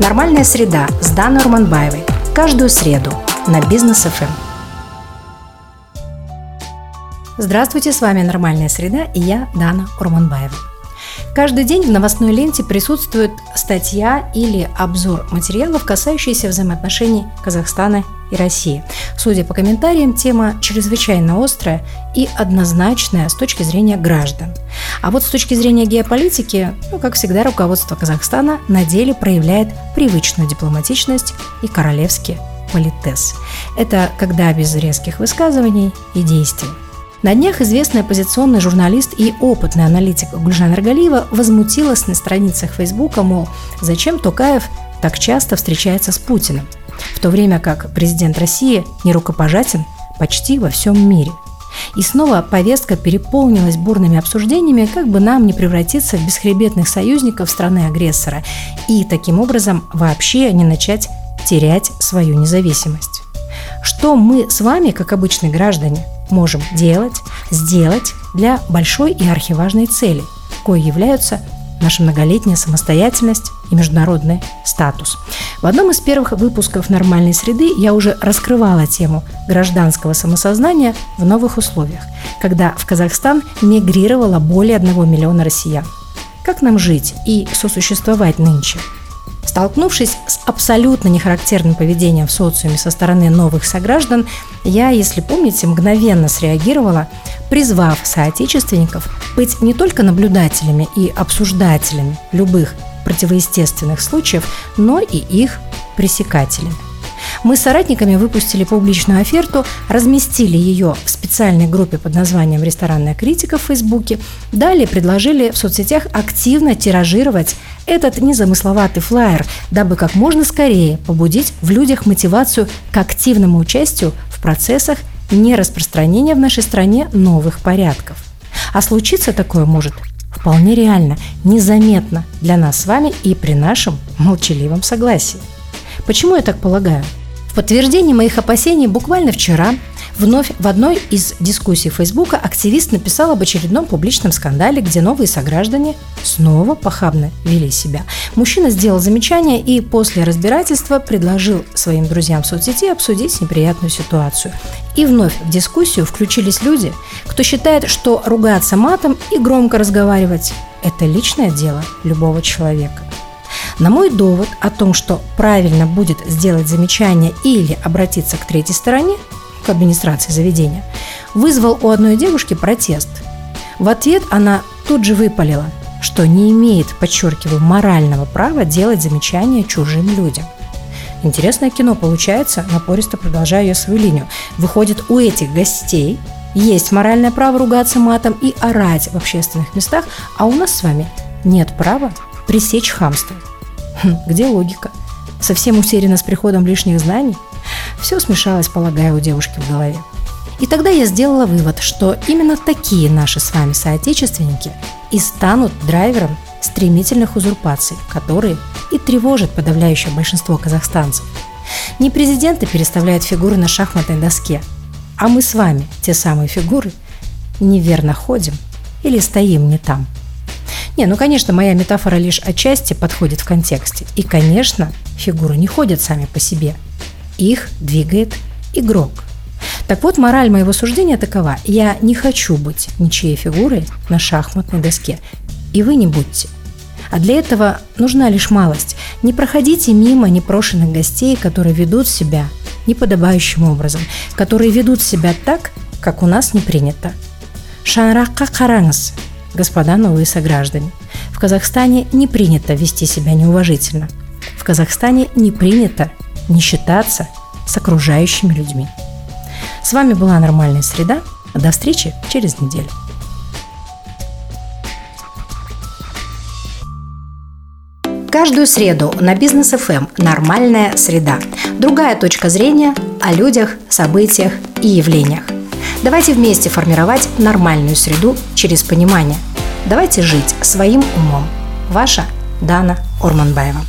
Нормальная среда с Даной Урманбаевой. Каждую среду на Бизнес ФМ. Здравствуйте, с вами «Нормальная среда» и я, Дана Урманбаева. Каждый день в новостной ленте присутствует статья или обзор материалов, касающиеся взаимоотношений Казахстана и России. Судя по комментариям, тема чрезвычайно острая и однозначная с точки зрения граждан. А вот с точки зрения геополитики, ну, как всегда, руководство Казахстана на деле проявляет привычную дипломатичность и королевский политес. Это когда без резких высказываний и действий. На днях известный оппозиционный журналист и опытный аналитик Гульжан Аргалиева возмутилась на страницах Фейсбука, мол, зачем Токаев так часто встречается с Путиным, в то время как президент России не рукопожатен почти во всем мире. И снова повестка переполнилась бурными обсуждениями, как бы нам не превратиться в бесхребетных союзников страны-агрессора и таким образом вообще не начать терять свою независимость. Что мы с вами, как обычные граждане, можем делать, сделать для большой и архиважной цели, кое являются наша многолетняя самостоятельность и международный статус. В одном из первых выпусков «Нормальной среды» я уже раскрывала тему гражданского самосознания в новых условиях, когда в Казахстан мигрировало более одного миллиона россиян. Как нам жить и сосуществовать нынче – Столкнувшись с абсолютно нехарактерным поведением в социуме со стороны новых сограждан, я, если помните, мгновенно среагировала, призвав соотечественников быть не только наблюдателями и обсуждателями любых противоестественных случаев, но и их пресекателями. Мы с соратниками выпустили публичную оферту, разместили ее в специальной группе под названием «Ресторанная критика» в Фейсбуке. Далее предложили в соцсетях активно тиражировать этот незамысловатый флаер, дабы как можно скорее побудить в людях мотивацию к активному участию в процессах нераспространения в нашей стране новых порядков. А случиться такое может вполне реально, незаметно для нас с вами и при нашем молчаливом согласии. Почему я так полагаю? Подтверждение моих опасений буквально вчера Вновь в одной из дискуссий Фейсбука активист написал об очередном публичном скандале, где новые сограждане снова похабно вели себя. Мужчина сделал замечание и после разбирательства предложил своим друзьям в соцсети обсудить неприятную ситуацию. И вновь в дискуссию включились люди, кто считает, что ругаться матом и громко разговаривать – это личное дело любого человека. На мой довод о том, что правильно будет сделать замечание или обратиться к третьей стороне, к администрации заведения, вызвал у одной девушки протест. В ответ она тут же выпалила, что не имеет, подчеркиваю, морального права делать замечания чужим людям. Интересное кино получается, напористо продолжаю я свою линию. Выходит, у этих гостей есть моральное право ругаться матом и орать в общественных местах, а у нас с вами нет права пресечь хамство. Хм, где логика? Совсем утеряна с приходом лишних знаний? Все смешалось, полагаю, у девушки в голове. И тогда я сделала вывод, что именно такие наши с вами соотечественники и станут драйвером стремительных узурпаций, которые и тревожат подавляющее большинство казахстанцев. Не президенты переставляют фигуры на шахматной доске, а мы с вами, те самые фигуры, неверно ходим или стоим не там. Не, ну, конечно, моя метафора лишь отчасти подходит в контексте. И, конечно, фигуры не ходят сами по себе – их двигает игрок. Так вот, мораль моего суждения такова. Я не хочу быть ничьей фигурой на шахматной доске. И вы не будьте. А для этого нужна лишь малость. Не проходите мимо непрошенных гостей, которые ведут себя неподобающим образом, которые ведут себя так, как у нас не принято. Шанракка карангс, господа новые сограждане. В Казахстане не принято вести себя неуважительно. В Казахстане не принято не считаться с окружающими людьми. С вами была «Нормальная среда». До встречи через неделю. Каждую среду на Бизнес ФМ «Нормальная среда». Другая точка зрения о людях, событиях и явлениях. Давайте вместе формировать нормальную среду через понимание. Давайте жить своим умом. Ваша Дана Орманбаева.